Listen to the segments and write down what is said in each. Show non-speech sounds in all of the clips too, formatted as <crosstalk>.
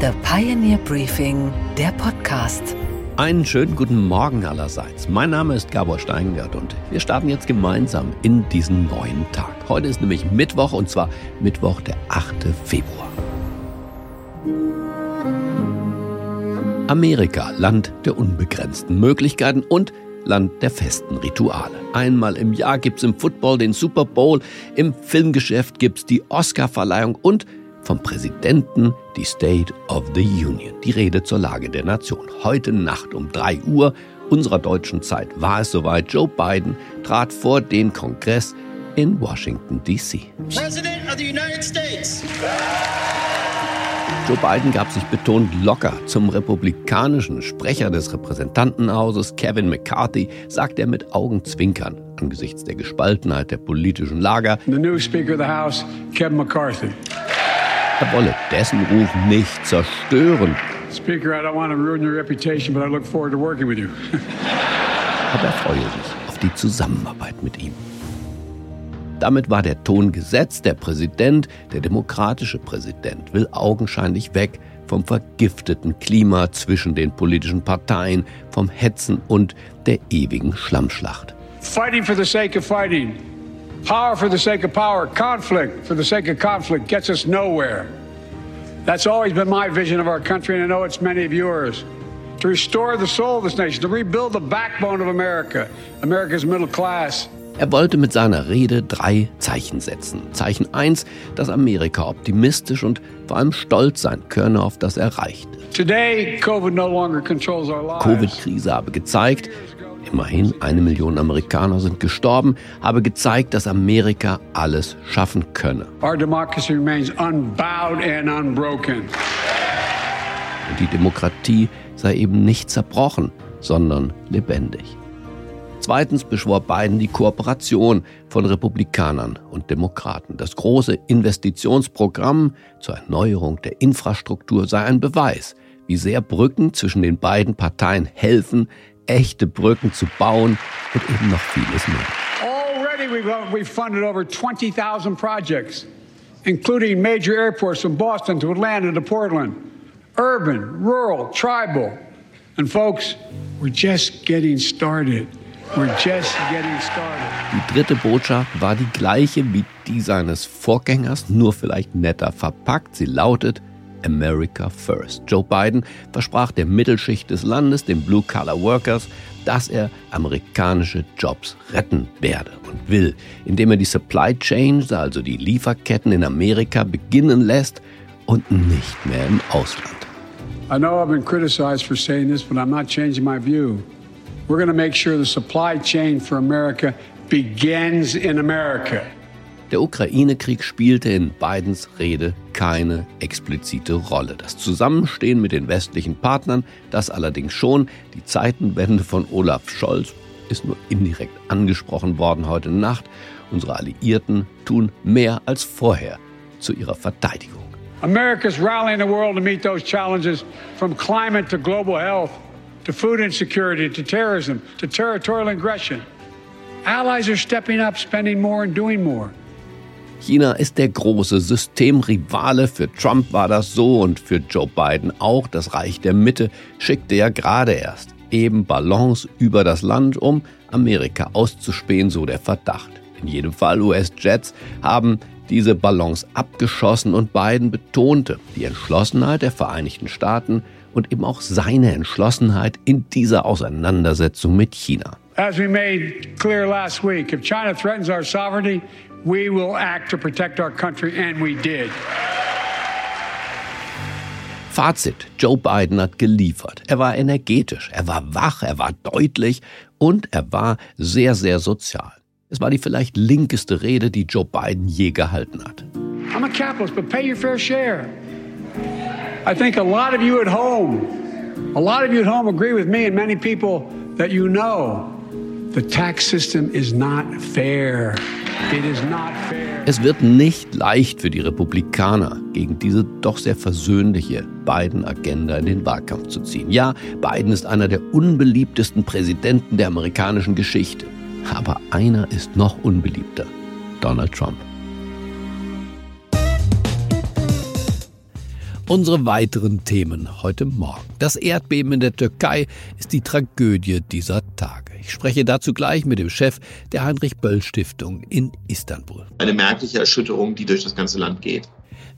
The Pioneer Briefing, der Podcast. Einen schönen guten Morgen allerseits. Mein Name ist Gabor Steingart und wir starten jetzt gemeinsam in diesen neuen Tag. Heute ist nämlich Mittwoch und zwar Mittwoch, der 8. Februar. Amerika, Land der unbegrenzten Möglichkeiten und Land der festen Rituale. Einmal im Jahr gibt's im Football den Super Bowl, im Filmgeschäft gibt's die Oscarverleihung und vom Präsidenten die State of the Union, die Rede zur Lage der Nation. Heute Nacht um 3 Uhr unserer deutschen Zeit war es soweit. Joe Biden trat vor den Kongress in Washington, D.C. President of the United States. Joe Biden gab sich betont locker. Zum republikanischen Sprecher des Repräsentantenhauses, Kevin McCarthy, sagt er mit Augenzwinkern angesichts der Gespaltenheit der politischen Lager. The new Speaker of the House, Kevin McCarthy. Er wolle dessen Ruf nicht zerstören. Speaker, I don't want to ruin your reputation, but I look forward to working with you. <laughs> Aber er freue sich auf die Zusammenarbeit mit ihm. Damit war der Ton gesetzt. Der Präsident, der demokratische Präsident, will augenscheinlich weg vom vergifteten Klima zwischen den politischen Parteien, vom Hetzen und der ewigen Schlammschlacht. Fighting for the sake of fighting. Power for the sake of power, conflict for the sake of conflict gets us nowhere. That's always been my vision of our country, and I know it's many of yours. To restore the soul of this nation, to rebuild the backbone of America, America's middle class. Er wollte mit seiner Rede drei Zeichen setzen. Zeichen 1, dass Amerika optimistisch und vor allem stolz sein könne auf das Erreichte. Covid-Krise habe gezeigt, immerhin eine Million Amerikaner sind gestorben, habe gezeigt, dass Amerika alles schaffen könne. Und die Demokratie sei eben nicht zerbrochen, sondern lebendig. Zweitens beschwor Biden die Kooperation von Republikanern und Demokraten. Das große Investitionsprogramm zur Erneuerung der Infrastruktur sei ein Beweis, wie sehr Brücken zwischen den beiden Parteien helfen, echte Brücken zu bauen und eben noch vieles mehr. Already we've funded over 20,000 projects, including major airports from Boston to Atlanta to Portland, urban, rural, tribal. And folks, we're just getting started. Die dritte Botschaft war die gleiche wie die seines Vorgängers, nur vielleicht netter verpackt. Sie lautet America First. Joe Biden versprach der Mittelschicht des Landes, den Blue-Collar Workers, dass er amerikanische Jobs retten werde und will, indem er die Supply Chains, also die Lieferketten in Amerika, beginnen lässt und nicht mehr im Ausland. I know I've been criticized for saying this, but I'm not changing my view. We're going to make sure the supply chain for America begins in America. Der Ukraine-Krieg spielte in Bidens Rede keine explizite Rolle. Das Zusammenstehen mit den westlichen Partnern, das allerdings schon. Die Zeitenwende von Olaf Scholz ist nur indirekt angesprochen worden heute Nacht. Unsere Alliierten tun mehr als vorher zu ihrer Verteidigung. America's rallying the world to meet those challenges from climate to global health to food insecurity, to terrorism, to territorial aggression. Allies are stepping up, spending more and doing more. China ist der große Systemrivale. Für Trump war das so und für Joe Biden auch. Das Reich der Mitte schickte ja gerade erst eben Ballons über das Land, um Amerika auszuspähen, so der Verdacht. In jedem Fall US-Jets haben diese Ballons abgeschossen und Biden betonte die Entschlossenheit der Vereinigten Staaten, und eben auch seine Entschlossenheit in dieser Auseinandersetzung mit China. As we made clear last week, if China threatens our sovereignty, we will act to protect our country and we did. Fazit, Joe Biden hat geliefert. Er war energetisch, er war wach, er war deutlich und er war sehr, sehr sozial. Es war die vielleicht linkeste Rede, die Joe Biden je gehalten hat. I'm a capitalist, but pay your fair share. I think a lot of you at home, a lot of you at home agree with me and many people that you know Es wird nicht leicht für die Republikaner, gegen diese doch sehr versöhnliche Biden-Agenda in den Wahlkampf zu ziehen. Ja, Biden ist einer der unbeliebtesten Präsidenten der amerikanischen Geschichte. Aber einer ist noch unbeliebter. Donald Trump. Unsere weiteren Themen heute Morgen. Das Erdbeben in der Türkei ist die Tragödie dieser Tage. Ich spreche dazu gleich mit dem Chef der Heinrich Böll Stiftung in Istanbul. Eine merkliche Erschütterung, die durch das ganze Land geht.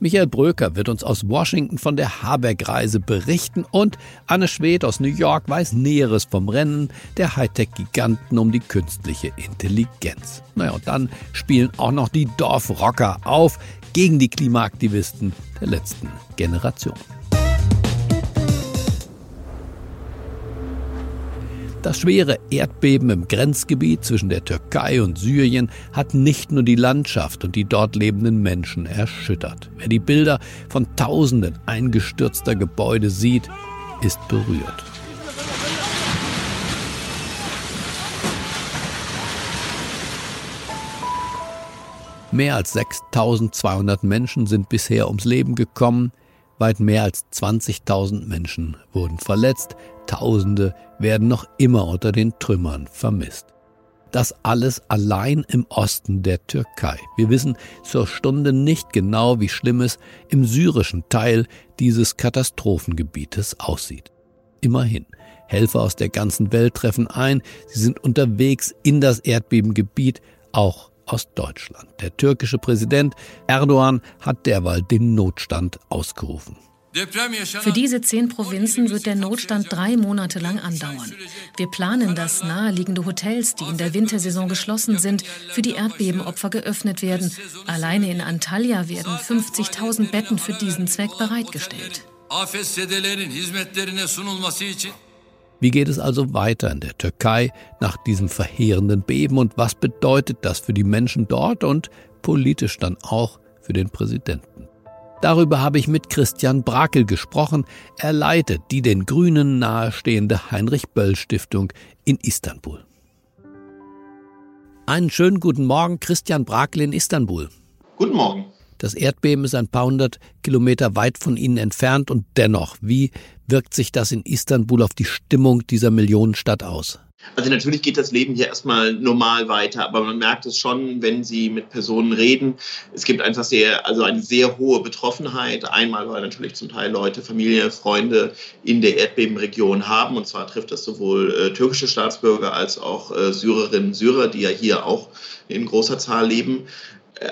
Michael Bröker wird uns aus Washington von der Habeck-Reise berichten und Anne Schwedt aus New York weiß Näheres vom Rennen der Hightech-Giganten um die künstliche Intelligenz. Naja, und dann spielen auch noch die Dorfrocker auf gegen die Klimaaktivisten der letzten Generation. Das schwere Erdbeben im Grenzgebiet zwischen der Türkei und Syrien hat nicht nur die Landschaft und die dort lebenden Menschen erschüttert. Wer die Bilder von Tausenden eingestürzter Gebäude sieht, ist berührt. Mehr als 6200 Menschen sind bisher ums Leben gekommen, weit mehr als 20.000 Menschen wurden verletzt, Tausende werden noch immer unter den Trümmern vermisst. Das alles allein im Osten der Türkei. Wir wissen zur Stunde nicht genau, wie schlimm es im syrischen Teil dieses Katastrophengebietes aussieht. Immerhin, Helfer aus der ganzen Welt treffen ein, sie sind unterwegs in das Erdbebengebiet, auch aus Deutschland. Der türkische Präsident Erdogan hat derweil den Notstand ausgerufen. Für diese zehn Provinzen wird der Notstand drei Monate lang andauern. Wir planen, dass naheliegende Hotels, die in der Wintersaison geschlossen sind, für die Erdbebenopfer geöffnet werden. Alleine in Antalya werden 50.000 Betten für diesen Zweck bereitgestellt. Wie geht es also weiter in der Türkei nach diesem verheerenden Beben und was bedeutet das für die Menschen dort und politisch dann auch für den Präsidenten? Darüber habe ich mit Christian Brakel gesprochen. Er leitet die den Grünen nahestehende Heinrich Böll Stiftung in Istanbul. Einen schönen guten Morgen, Christian Brakel in Istanbul. Guten Morgen. Das Erdbeben ist ein paar hundert Kilometer weit von Ihnen entfernt und dennoch, wie wirkt sich das in Istanbul auf die Stimmung dieser Millionenstadt aus? Also natürlich geht das Leben hier erstmal normal weiter, aber man merkt es schon, wenn Sie mit Personen reden. Es gibt einfach sehr, also eine sehr hohe Betroffenheit. Einmal, weil natürlich zum Teil Leute, Familie, Freunde in der Erdbebenregion haben. Und zwar trifft das sowohl äh, türkische Staatsbürger als auch äh, Syrerinnen, Syrer, die ja hier auch in großer Zahl leben.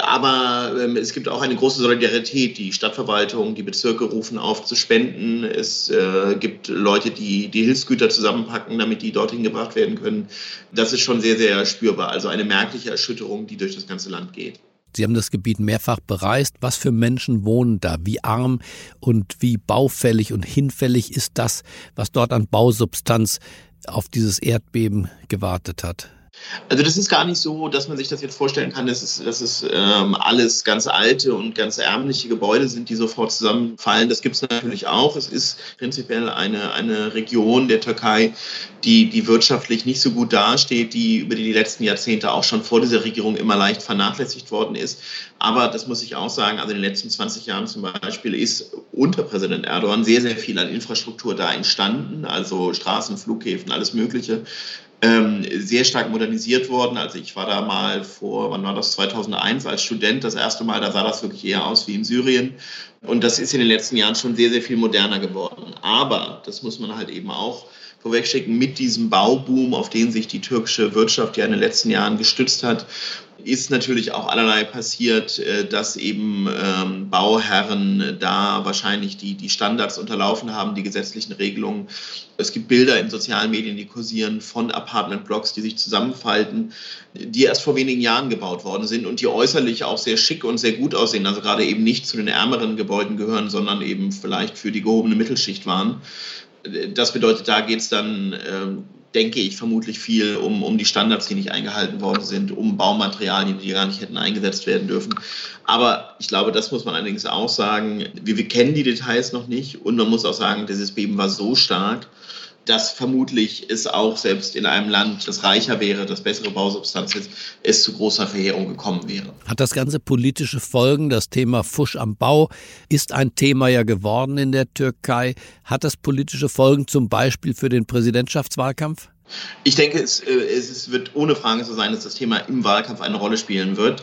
Aber ähm, es gibt auch eine große Solidarität. Die Stadtverwaltung, die Bezirke rufen auf zu spenden. Es äh, gibt Leute, die die Hilfsgüter zusammenpacken, damit die dorthin gebracht werden können. Das ist schon sehr, sehr spürbar. Also eine merkliche Erschütterung, die durch das ganze Land geht. Sie haben das Gebiet mehrfach bereist. Was für Menschen wohnen da? Wie arm und wie baufällig und hinfällig ist das, was dort an Bausubstanz auf dieses Erdbeben gewartet hat? Also das ist gar nicht so, dass man sich das jetzt vorstellen kann, dass es, dass es ähm, alles ganz alte und ganz ärmliche Gebäude sind, die sofort zusammenfallen. Das gibt es natürlich auch. Es ist prinzipiell eine, eine Region der Türkei, die, die wirtschaftlich nicht so gut dasteht, die über die letzten Jahrzehnte auch schon vor dieser Regierung immer leicht vernachlässigt worden ist. Aber das muss ich auch sagen, also in den letzten 20 Jahren zum Beispiel ist unter Präsident Erdogan sehr, sehr viel an Infrastruktur da entstanden, also Straßen, Flughäfen, alles Mögliche ähm, sehr stark modernisiert worden. Also ich war da mal vor, wann war das, 2001 als Student das erste Mal, da sah das wirklich eher aus wie in Syrien. Und das ist in den letzten Jahren schon sehr, sehr viel moderner geworden. Aber, das muss man halt eben auch vorwegschicken, mit diesem Bauboom, auf den sich die türkische Wirtschaft ja in den letzten Jahren gestützt hat, ist natürlich auch allerlei passiert, äh, dass eben ähm, Bauherren da wahrscheinlich die, die Standards unterlaufen haben, die gesetzlichen Regelungen. Es gibt Bilder in sozialen Medien, die kursieren von Apartmentblocks, die sich zusammenfalten, die erst vor wenigen Jahren gebaut worden sind und die äußerlich auch sehr schick und sehr gut aussehen. Also gerade eben nicht zu den ärmeren Gebäuden gehören, sondern eben vielleicht für die gehobene Mittelschicht waren. Das bedeutet, da geht es dann ähm, denke ich, vermutlich viel um, um die Standards, die nicht eingehalten worden sind, um Baumaterialien, die gar nicht hätten eingesetzt werden dürfen. Aber ich glaube, das muss man allerdings auch sagen. Wir, wir kennen die Details noch nicht und man muss auch sagen, dieses Beben war so stark, dass vermutlich es auch selbst in einem Land, das reicher wäre, das bessere Bausubstanz ist, es zu großer Verheerung gekommen wäre. Hat das Ganze politische Folgen? Das Thema Fusch am Bau ist ein Thema ja geworden in der Türkei. Hat das politische Folgen zum Beispiel für den Präsidentschaftswahlkampf? Ich denke, es, äh, es wird ohne Frage so sein, dass das Thema im Wahlkampf eine Rolle spielen wird.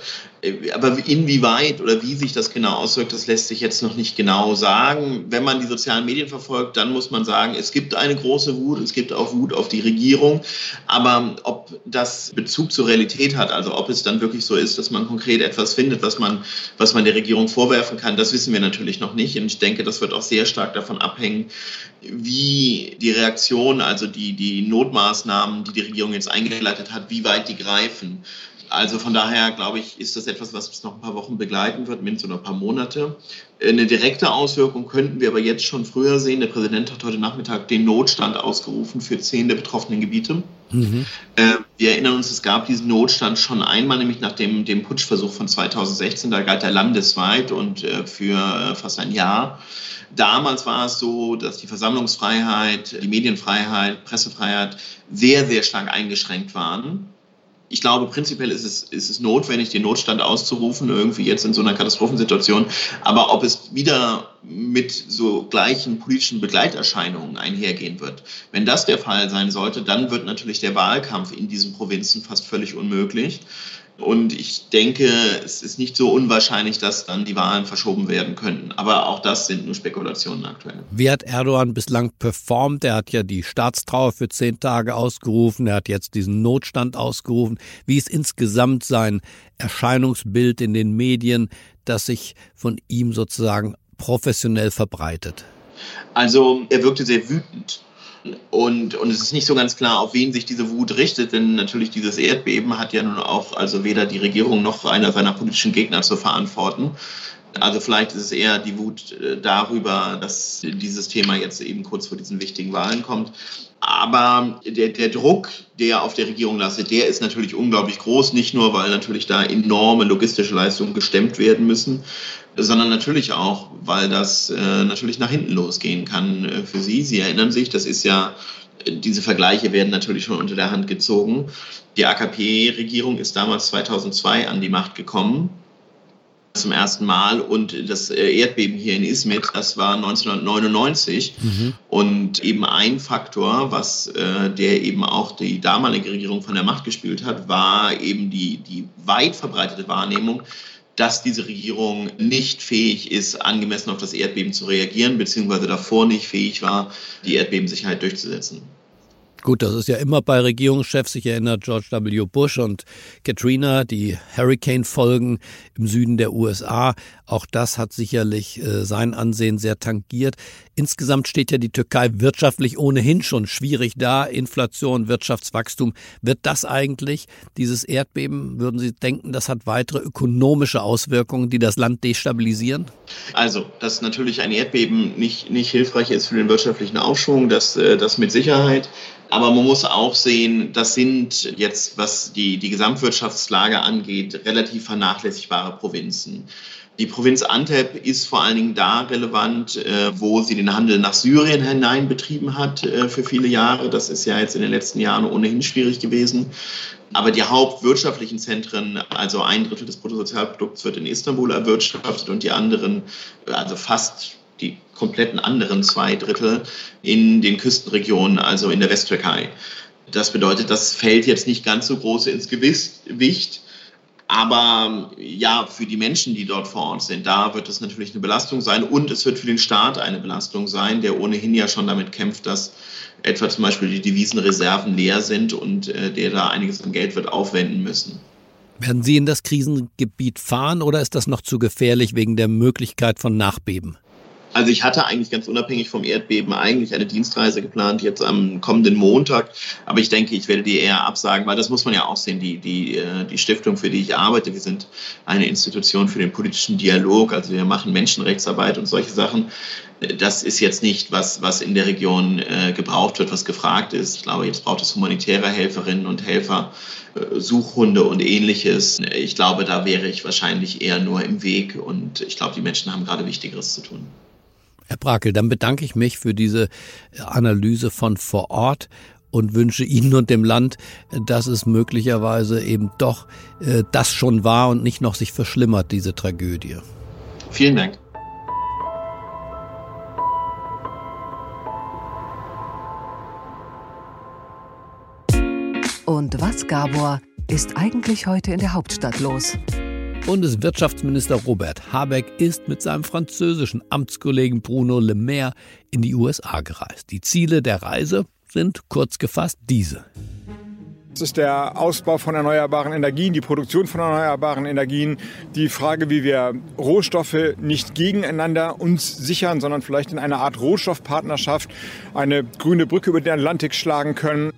Aber inwieweit oder wie sich das genau auswirkt, das lässt sich jetzt noch nicht genau sagen. Wenn man die sozialen Medien verfolgt, dann muss man sagen, es gibt eine große Wut, es gibt auch Wut auf die Regierung. Aber ob das Bezug zur Realität hat, also ob es dann wirklich so ist, dass man konkret etwas findet, was man, was man der Regierung vorwerfen kann, das wissen wir natürlich noch nicht. Und ich denke, das wird auch sehr stark davon abhängen, wie die Reaktion, also die, die Notmaßnahmen, die die Regierung jetzt eingeleitet hat, wie weit die greifen. Also von daher glaube ich, ist das etwas, was uns noch ein paar Wochen begleiten wird, mindestens noch ein paar Monate. Eine direkte Auswirkung könnten wir aber jetzt schon früher sehen. Der Präsident hat heute Nachmittag den Notstand ausgerufen für zehn der betroffenen Gebiete. Mhm. Äh, wir erinnern uns, es gab diesen Notstand schon einmal, nämlich nach dem, dem Putschversuch von 2016. Da galt er landesweit und äh, für äh, fast ein Jahr. Damals war es so, dass die Versammlungsfreiheit, die Medienfreiheit, Pressefreiheit sehr, sehr stark eingeschränkt waren ich glaube, prinzipiell ist es, ist es notwendig, den Notstand auszurufen, irgendwie jetzt in so einer Katastrophensituation. Aber ob es wieder mit so gleichen politischen Begleiterscheinungen einhergehen wird, wenn das der Fall sein sollte, dann wird natürlich der Wahlkampf in diesen Provinzen fast völlig unmöglich. Und ich denke, es ist nicht so unwahrscheinlich, dass dann die Wahlen verschoben werden könnten. Aber auch das sind nur Spekulationen aktuell. Wie hat Erdogan bislang performt? Er hat ja die Staatstrauer für zehn Tage ausgerufen. Er hat jetzt diesen Notstand ausgerufen. Wie ist insgesamt sein Erscheinungsbild in den Medien, das sich von ihm sozusagen professionell verbreitet? Also er wirkte sehr wütend und, und es ist nicht so ganz klar, auf wen sich diese Wut richtet, denn natürlich dieses Erdbeben hat ja nun auch also weder die Regierung noch einer seiner politischen Gegner zu verantworten. Also vielleicht ist es eher die Wut äh, darüber, dass dieses Thema jetzt eben kurz vor diesen wichtigen Wahlen kommt. Aber der, der Druck, der auf der Regierung lastet, der ist natürlich unglaublich groß. Nicht nur, weil natürlich da enorme logistische Leistungen gestemmt werden müssen, sondern natürlich auch, weil das äh, natürlich nach hinten losgehen kann äh, für Sie. Sie erinnern sich, das ist ja, diese Vergleiche werden natürlich schon unter der Hand gezogen. Die AKP-Regierung ist damals 2002 an die Macht gekommen zum ersten Mal und das äh, Erdbeben hier in Izmit, das war 1999 mhm. und eben ein Faktor, was äh, der eben auch die damalige Regierung von der Macht gespielt hat, war eben die, die weit verbreitete Wahrnehmung, dass diese Regierung nicht fähig ist, angemessen auf das Erdbeben zu reagieren, beziehungsweise davor nicht fähig war, die Erdbebensicherheit durchzusetzen. Gut, das ist ja immer bei Regierungschefs. Ich erinnere George W. Bush und Katrina, die Hurricane-Folgen im Süden der USA. Auch das hat sicherlich äh, sein Ansehen sehr tangiert. Insgesamt steht ja die Türkei wirtschaftlich ohnehin schon schwierig da. Inflation, Wirtschaftswachstum. Wird das eigentlich, dieses Erdbeben, würden Sie denken, das hat weitere ökonomische Auswirkungen, die das Land destabilisieren? Also, dass natürlich ein Erdbeben nicht, nicht hilfreich ist für den wirtschaftlichen Aufschwung, das, äh, das mit Sicherheit. Aber man muss auch sehen, das sind jetzt, was die, die Gesamtwirtschaftslage angeht, relativ vernachlässigbare Provinzen. Die Provinz Antep ist vor allen Dingen da relevant, äh, wo sie den Handel nach Syrien hinein betrieben hat äh, für viele Jahre. Das ist ja jetzt in den letzten Jahren ohnehin schwierig gewesen. Aber die hauptwirtschaftlichen Zentren, also ein Drittel des Bruttosozialprodukts wird in Istanbul erwirtschaftet und die anderen, also fast die kompletten anderen zwei Drittel in den Küstenregionen, also in der Westtürkei. Das bedeutet, das fällt jetzt nicht ganz so groß ins Gewicht. Aber ja, für die Menschen, die dort vor Ort sind, da wird es natürlich eine Belastung sein und es wird für den Staat eine Belastung sein, der ohnehin ja schon damit kämpft, dass etwa zum Beispiel die Devisenreserven leer sind und äh, der da einiges an Geld wird aufwenden müssen. Werden Sie in das Krisengebiet fahren oder ist das noch zu gefährlich wegen der Möglichkeit von Nachbeben? Also ich hatte eigentlich ganz unabhängig vom Erdbeben eigentlich eine Dienstreise geplant, jetzt am kommenden Montag. Aber ich denke, ich werde die eher absagen, weil das muss man ja auch sehen. Die, die, äh, die Stiftung, für die ich arbeite, wir sind eine Institution für den politischen Dialog. Also wir machen Menschenrechtsarbeit und solche Sachen. Das ist jetzt nicht, was, was in der Region äh, gebraucht wird, was gefragt ist. Ich glaube, jetzt braucht es humanitäre Helferinnen und Helfer, äh, Suchhunde und ähnliches. Ich glaube, da wäre ich wahrscheinlich eher nur im Weg und ich glaube, die Menschen haben gerade Wichtigeres zu tun. Herr Brakel, dann bedanke ich mich für diese Analyse von vor Ort und wünsche Ihnen und dem Land, dass es möglicherweise eben doch äh, das schon war und nicht noch sich verschlimmert, diese Tragödie. Vielen Dank. Und was, Gabor, ist eigentlich heute in der Hauptstadt los? Bundeswirtschaftsminister Robert Habeck ist mit seinem französischen Amtskollegen Bruno Le Maire in die USA gereist. Die Ziele der Reise sind kurz gefasst diese. Das ist der Ausbau von erneuerbaren Energien, die Produktion von erneuerbaren Energien, die Frage, wie wir Rohstoffe nicht gegeneinander uns sichern, sondern vielleicht in einer Art Rohstoffpartnerschaft eine grüne Brücke über den Atlantik schlagen können.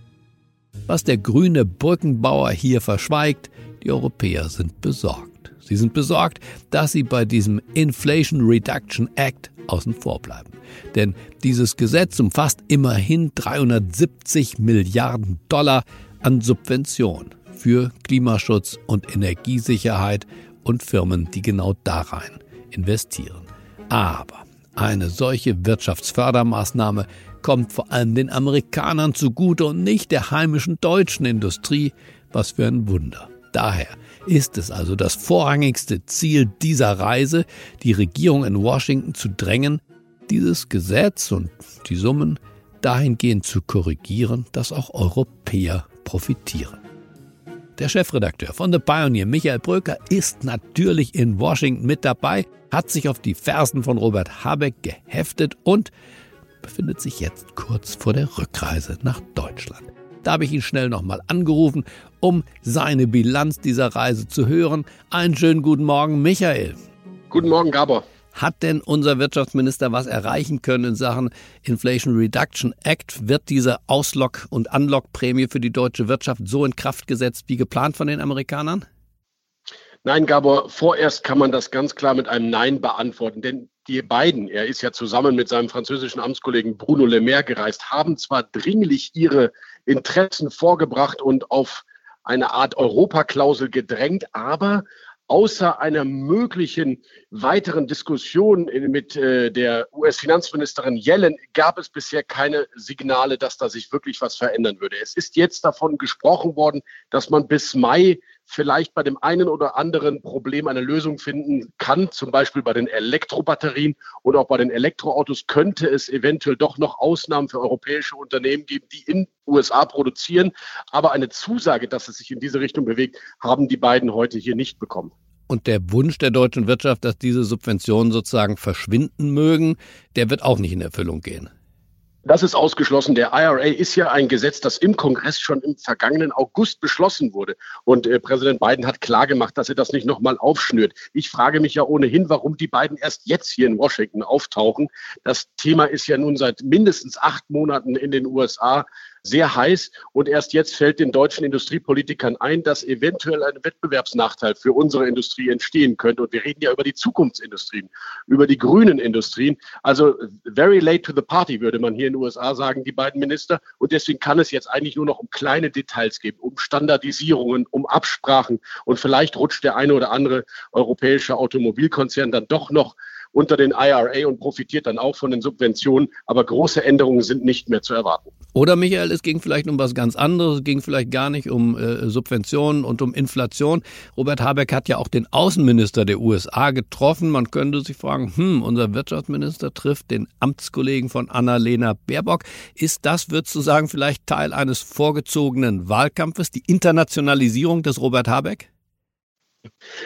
Was der grüne Brückenbauer hier verschweigt, die Europäer sind besorgt. Sie sind besorgt, dass sie bei diesem Inflation Reduction Act außen vor bleiben. Denn dieses Gesetz umfasst immerhin 370 Milliarden Dollar an Subventionen für Klimaschutz und Energiesicherheit und Firmen, die genau da rein investieren. Aber eine solche Wirtschaftsfördermaßnahme kommt vor allem den Amerikanern zugute und nicht der heimischen deutschen Industrie. Was für ein Wunder. Daher ist es also das vorrangigste Ziel dieser Reise, die Regierung in Washington zu drängen, dieses Gesetz und die Summen dahingehend zu korrigieren, dass auch Europäer profitieren. Der Chefredakteur von The Pioneer, Michael Bröker, ist natürlich in Washington mit dabei, hat sich auf die Fersen von Robert Habeck geheftet und befindet sich jetzt kurz vor der Rückreise nach Deutschland. Da habe ich ihn schnell nochmal angerufen, um seine Bilanz dieser Reise zu hören. Einen schönen guten Morgen, Michael. Guten Morgen, Gabor. Hat denn unser Wirtschaftsminister was erreichen können in Sachen Inflation Reduction Act? Wird diese Auslock- und Unlock-Prämie für die deutsche Wirtschaft so in Kraft gesetzt wie geplant von den Amerikanern? Nein, Gabor, vorerst kann man das ganz klar mit einem Nein beantworten. Denn die beiden, er ist ja zusammen mit seinem französischen Amtskollegen Bruno Le Maire gereist, haben zwar dringlich ihre Interessen vorgebracht und auf eine Art Europaklausel gedrängt, aber außer einer möglichen weiteren Diskussion mit äh, der US-Finanzministerin Yellen gab es bisher keine Signale, dass da sich wirklich was verändern würde. Es ist jetzt davon gesprochen worden, dass man bis Mai vielleicht bei dem einen oder anderen Problem eine Lösung finden kann, zum Beispiel bei den Elektrobatterien und auch bei den Elektroautos könnte es eventuell doch noch Ausnahmen für europäische Unternehmen geben, die in USA produzieren. Aber eine Zusage, dass es sich in diese Richtung bewegt, haben die beiden heute hier nicht bekommen. Und der Wunsch der deutschen Wirtschaft, dass diese Subventionen sozusagen verschwinden mögen, der wird auch nicht in Erfüllung gehen. Das ist ausgeschlossen. Der IRA ist ja ein Gesetz, das im Kongress schon im vergangenen August beschlossen wurde. Und äh, Präsident Biden hat klargemacht, dass er das nicht nochmal aufschnürt. Ich frage mich ja ohnehin, warum die beiden erst jetzt hier in Washington auftauchen. Das Thema ist ja nun seit mindestens acht Monaten in den USA sehr heiß. Und erst jetzt fällt den deutschen Industriepolitikern ein, dass eventuell ein Wettbewerbsnachteil für unsere Industrie entstehen könnte. Und wir reden ja über die Zukunftsindustrien, über die grünen Industrien. Also very late to the party, würde man hier in den USA sagen, die beiden Minister. Und deswegen kann es jetzt eigentlich nur noch um kleine Details gehen, um Standardisierungen, um Absprachen. Und vielleicht rutscht der eine oder andere europäische Automobilkonzern dann doch noch unter den IRA und profitiert dann auch von den Subventionen. Aber große Änderungen sind nicht mehr zu erwarten. Oder Michael, es ging vielleicht um was ganz anderes, es ging vielleicht gar nicht um äh, Subventionen und um Inflation. Robert Habeck hat ja auch den Außenminister der USA getroffen. Man könnte sich fragen, hm, unser Wirtschaftsminister trifft den Amtskollegen von Annalena Baerbock. Ist das, würdest du sagen, vielleicht Teil eines vorgezogenen Wahlkampfes, die Internationalisierung des Robert Habeck?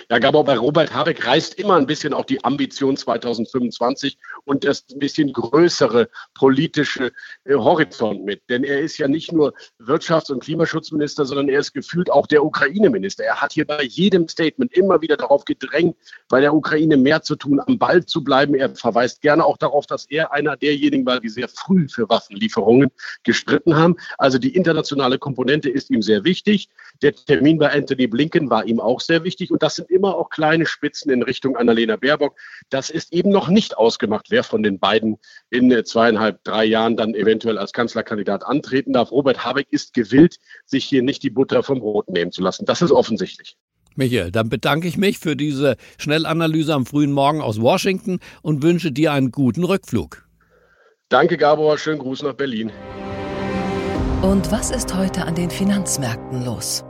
Ja, Gabor, bei Robert Habeck reißt immer ein bisschen auch die Ambition 2025 und das ein bisschen größere politische äh, Horizont mit. Denn er ist ja nicht nur Wirtschafts- und Klimaschutzminister, sondern er ist gefühlt auch der Ukraine-Minister. Er hat hier bei jedem Statement immer wieder darauf gedrängt, bei der Ukraine mehr zu tun, am Ball zu bleiben. Er verweist gerne auch darauf, dass er einer derjenigen war, die sehr früh für Waffenlieferungen gestritten haben. Also die internationale Komponente ist ihm sehr wichtig. Der Termin bei Anthony Blinken war ihm auch sehr wichtig und das sind immer auch kleine Spitzen in Richtung Annalena Baerbock. Das ist eben noch nicht ausgemacht, wer von den beiden in äh, zweieinhalb, drei Jahren dann eventuell als Kanzlerkandidat antreten darf. Robert Habeck ist gewillt, sich hier nicht die Butter vom Brot nehmen zu lassen. Das ist offensichtlich. Michael, dann bedanke ich mich für diese Schnellanalyse am frühen Morgen aus Washington und wünsche dir einen guten Rückflug. Danke, Gabor. Schönen Gruß nach Berlin. Und was ist heute an den Finanzmärkten los?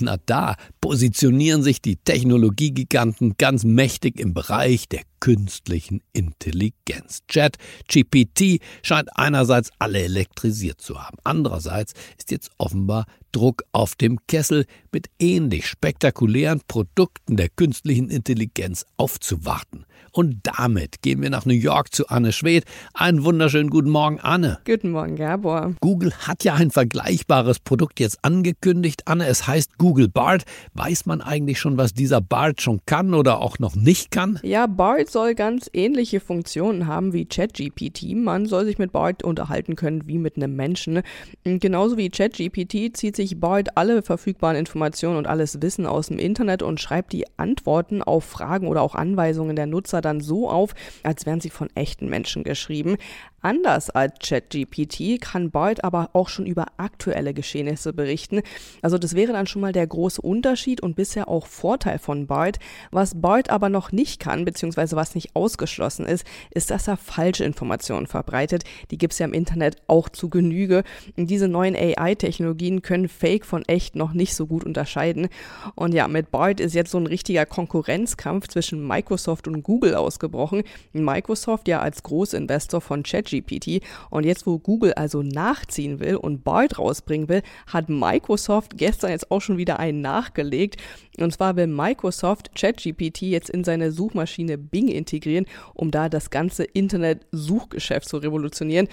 Na da positionieren sich die Technologiegiganten ganz mächtig im Bereich der künstlichen Intelligenz. Chat GPT scheint einerseits alle elektrisiert zu haben. Andererseits ist jetzt offenbar Druck auf dem Kessel mit ähnlich spektakulären Produkten der künstlichen Intelligenz aufzuwarten. Und damit gehen wir nach New York zu Anne Schwedt. Einen wunderschönen guten Morgen, Anne. Guten Morgen, Gabor. Google hat ja ein vergleichbares Produkt jetzt angekündigt. Anne, es heißt Google Bart. Weiß man eigentlich schon, was dieser Bart schon kann oder auch noch nicht kann? Ja, Bart soll ganz ähnliche Funktionen haben wie ChatGPT. Man soll sich mit Bart unterhalten können wie mit einem Menschen. Genauso wie ChatGPT zieht sich Bart alle verfügbaren Informationen und alles Wissen aus dem Internet und schreibt die Antworten auf Fragen oder auch Anweisungen der Nutzer dann so auf, als wären sie von echten Menschen geschrieben. Anders als ChatGPT kann Boyd aber auch schon über aktuelle Geschehnisse berichten. Also das wäre dann schon mal der große Unterschied und bisher auch Vorteil von Boyd. Was Boyd aber noch nicht kann, beziehungsweise was nicht ausgeschlossen ist, ist, dass er falsche Informationen verbreitet. Die gibt es ja im Internet auch zu Genüge. Und diese neuen AI-Technologien können Fake von echt noch nicht so gut unterscheiden. Und ja, mit Boyd ist jetzt so ein richtiger Konkurrenzkampf zwischen Microsoft und Google ausgebrochen. Microsoft ja als Großinvestor von ChatGPT ChatGPT. Und jetzt, wo Google also nachziehen will und Bard rausbringen will, hat Microsoft gestern jetzt auch schon wieder einen nachgelegt. Und zwar will Microsoft ChatGPT jetzt in seine Suchmaschine Bing integrieren, um da das ganze Internet-Suchgeschäft zu revolutionieren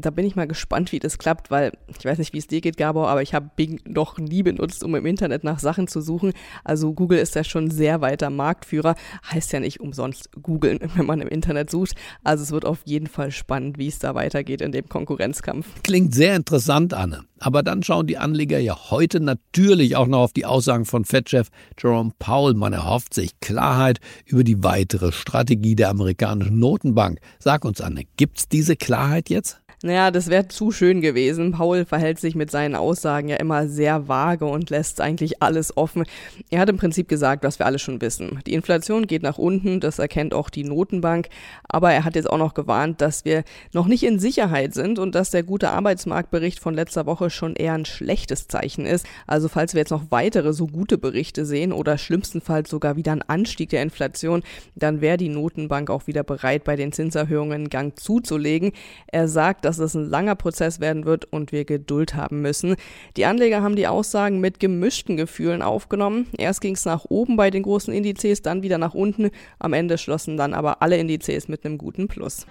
da bin ich mal gespannt, wie das klappt, weil ich weiß nicht, wie es dir geht, Gabor, aber ich habe Bing noch nie benutzt, um im Internet nach Sachen zu suchen. Also Google ist ja schon sehr weiter Marktführer. Heißt ja nicht umsonst googeln, <laughs> wenn man im Internet sucht. Also es wird auf jeden Fall spannend, wie es da weitergeht in dem Konkurrenzkampf. Klingt sehr interessant, Anne. Aber dann schauen die Anleger ja heute natürlich auch noch auf die Aussagen von Fed-Chef Jerome Powell. Man erhofft sich Klarheit über die weitere Strategie der amerikanischen Notenbank. Sag uns, Anne, gibt's diese Klarheit jetzt? Naja, das wäre zu schön gewesen. Paul verhält sich mit seinen Aussagen ja immer sehr vage und lässt eigentlich alles offen. Er hat im Prinzip gesagt, was wir alle schon wissen. Die Inflation geht nach unten, das erkennt auch die Notenbank. Aber er hat jetzt auch noch gewarnt, dass wir noch nicht in Sicherheit sind und dass der gute Arbeitsmarktbericht von letzter Woche schon eher ein schlechtes Zeichen ist. Also falls wir jetzt noch weitere so gute Berichte sehen oder schlimmstenfalls sogar wieder einen Anstieg der Inflation, dann wäre die Notenbank auch wieder bereit, bei den Zinserhöhungen Gang zuzulegen. Er sagt, dass dass es ein langer Prozess werden wird und wir Geduld haben müssen. Die Anleger haben die Aussagen mit gemischten Gefühlen aufgenommen. Erst ging es nach oben bei den großen Indizes, dann wieder nach unten. Am Ende schlossen dann aber alle Indizes mit einem guten Plus.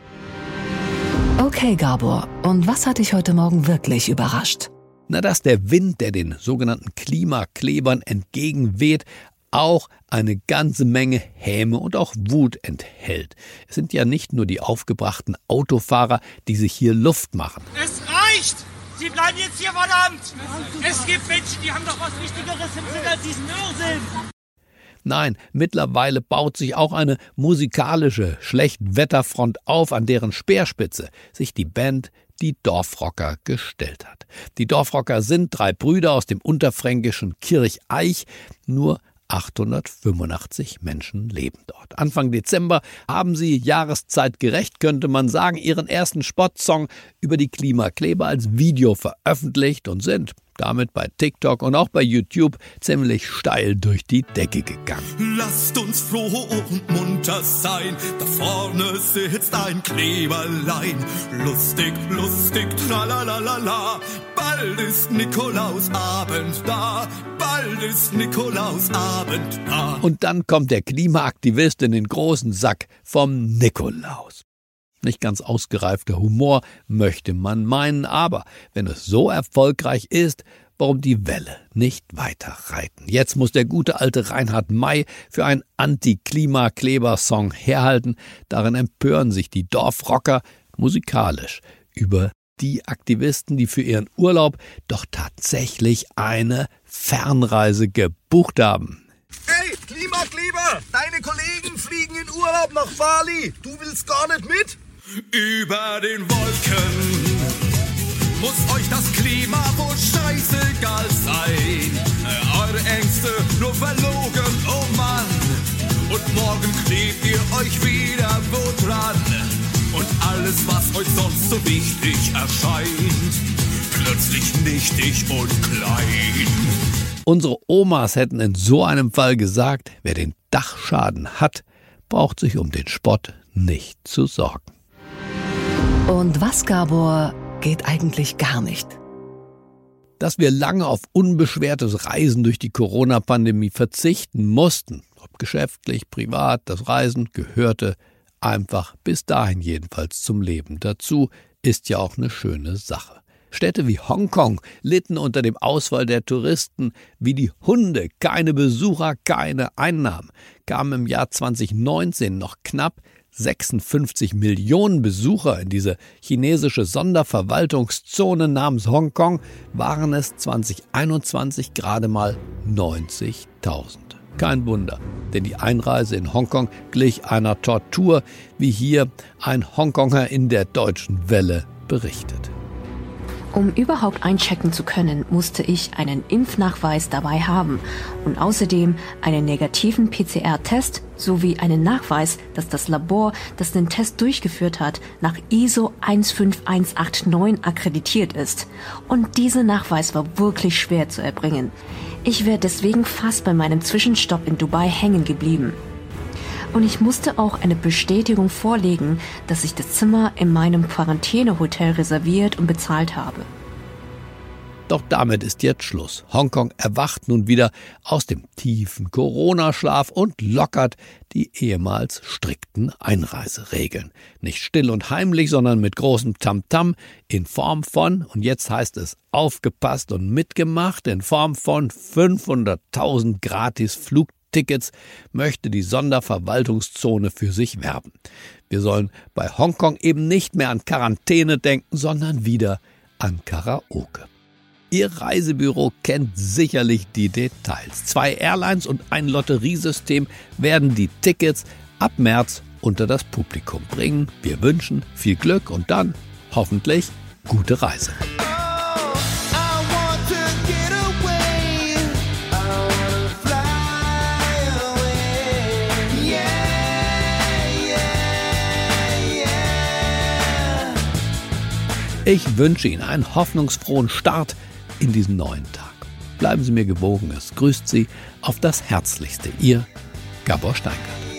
Okay, Gabor, und was hat dich heute Morgen wirklich überrascht? Na, dass der Wind, der den sogenannten Klimaklebern entgegenweht, auch eine ganze Menge Häme und auch Wut enthält. Es sind ja nicht nur die aufgebrachten Autofahrer, die sich hier Luft machen. Es reicht! Sie bleiben jetzt hier, verdammt! Es gibt Menschen, die haben doch was Wichtigeres im Sinn als diesen Irrsinn! Nein, mittlerweile baut sich auch eine musikalische Schlechtwetterfront auf, an deren Speerspitze sich die Band die Dorfrocker gestellt hat. Die Dorfrocker sind drei Brüder aus dem unterfränkischen Kircheich, nur 885 Menschen leben dort. Anfang Dezember haben sie jahreszeitgerecht, könnte man sagen, ihren ersten Spotsong über die Klimakleber als Video veröffentlicht und sind damit bei TikTok und auch bei YouTube ziemlich steil durch die Decke gegangen. Lasst uns froh und munter sein, da vorne sitzt ein Kleberlein. Lustig, lustig, tralalala, bald ist Nikolausabend da, bald ist Nikolausabend da. Und dann kommt der Klimaaktivist in den großen Sack vom Nikolaus. Nicht ganz ausgereifter Humor möchte man meinen, aber wenn es so erfolgreich ist, warum die Welle nicht weiter reiten? Jetzt muss der gute alte Reinhard May für einen Anti-Klimakleber-Song herhalten. Darin empören sich die Dorfrocker musikalisch über die Aktivisten, die für ihren Urlaub doch tatsächlich eine Fernreise gebucht haben. Hey, Klimakleber, deine Kollegen fliegen in Urlaub nach Bali. Du willst gar nicht mit? Über den Wolken muss euch das Klima wohl scheißegal sein. Eure Ängste nur verlogen, oh Mann. Und morgen klebt ihr euch wieder wo dran. Und alles, was euch sonst so wichtig erscheint, plötzlich nichtig und klein. Unsere Omas hätten in so einem Fall gesagt, wer den Dachschaden hat, braucht sich um den Spott nicht zu sorgen. Und was, Gabor, geht eigentlich gar nicht? Dass wir lange auf unbeschwertes Reisen durch die Corona-Pandemie verzichten mussten, ob geschäftlich, privat, das Reisen gehörte einfach bis dahin jedenfalls zum Leben dazu, ist ja auch eine schöne Sache. Städte wie Hongkong litten unter dem Ausfall der Touristen wie die Hunde, keine Besucher, keine Einnahmen, kamen im Jahr 2019 noch knapp 56 Millionen Besucher in diese chinesische Sonderverwaltungszone namens Hongkong, waren es 2021 gerade mal 90.000. Kein Wunder, denn die Einreise in Hongkong glich einer Tortur, wie hier ein Hongkonger in der deutschen Welle berichtet. Um überhaupt einchecken zu können, musste ich einen Impfnachweis dabei haben und außerdem einen negativen PCR-Test sowie einen Nachweis, dass das Labor, das den Test durchgeführt hat, nach ISO 15189 akkreditiert ist. Und dieser Nachweis war wirklich schwer zu erbringen. Ich wäre deswegen fast bei meinem Zwischenstopp in Dubai hängen geblieben. Und ich musste auch eine Bestätigung vorlegen, dass ich das Zimmer in meinem Quarantänehotel reserviert und bezahlt habe. Doch damit ist jetzt Schluss. Hongkong erwacht nun wieder aus dem tiefen Corona-Schlaf und lockert die ehemals strikten Einreiseregeln. Nicht still und heimlich, sondern mit großem Tamtam -Tam in Form von, und jetzt heißt es aufgepasst und mitgemacht, in Form von 500.000 gratis Flugtickets Tickets möchte die Sonderverwaltungszone für sich werben. Wir sollen bei Hongkong eben nicht mehr an Quarantäne denken, sondern wieder an Karaoke. Ihr Reisebüro kennt sicherlich die Details. Zwei Airlines und ein Lotteriesystem werden die Tickets ab März unter das Publikum bringen. Wir wünschen viel Glück und dann hoffentlich gute Reise. Ich wünsche Ihnen einen hoffnungsfrohen Start in diesen neuen Tag. Bleiben Sie mir gewogen. Es grüßt Sie auf das Herzlichste. Ihr Gabor Steingart.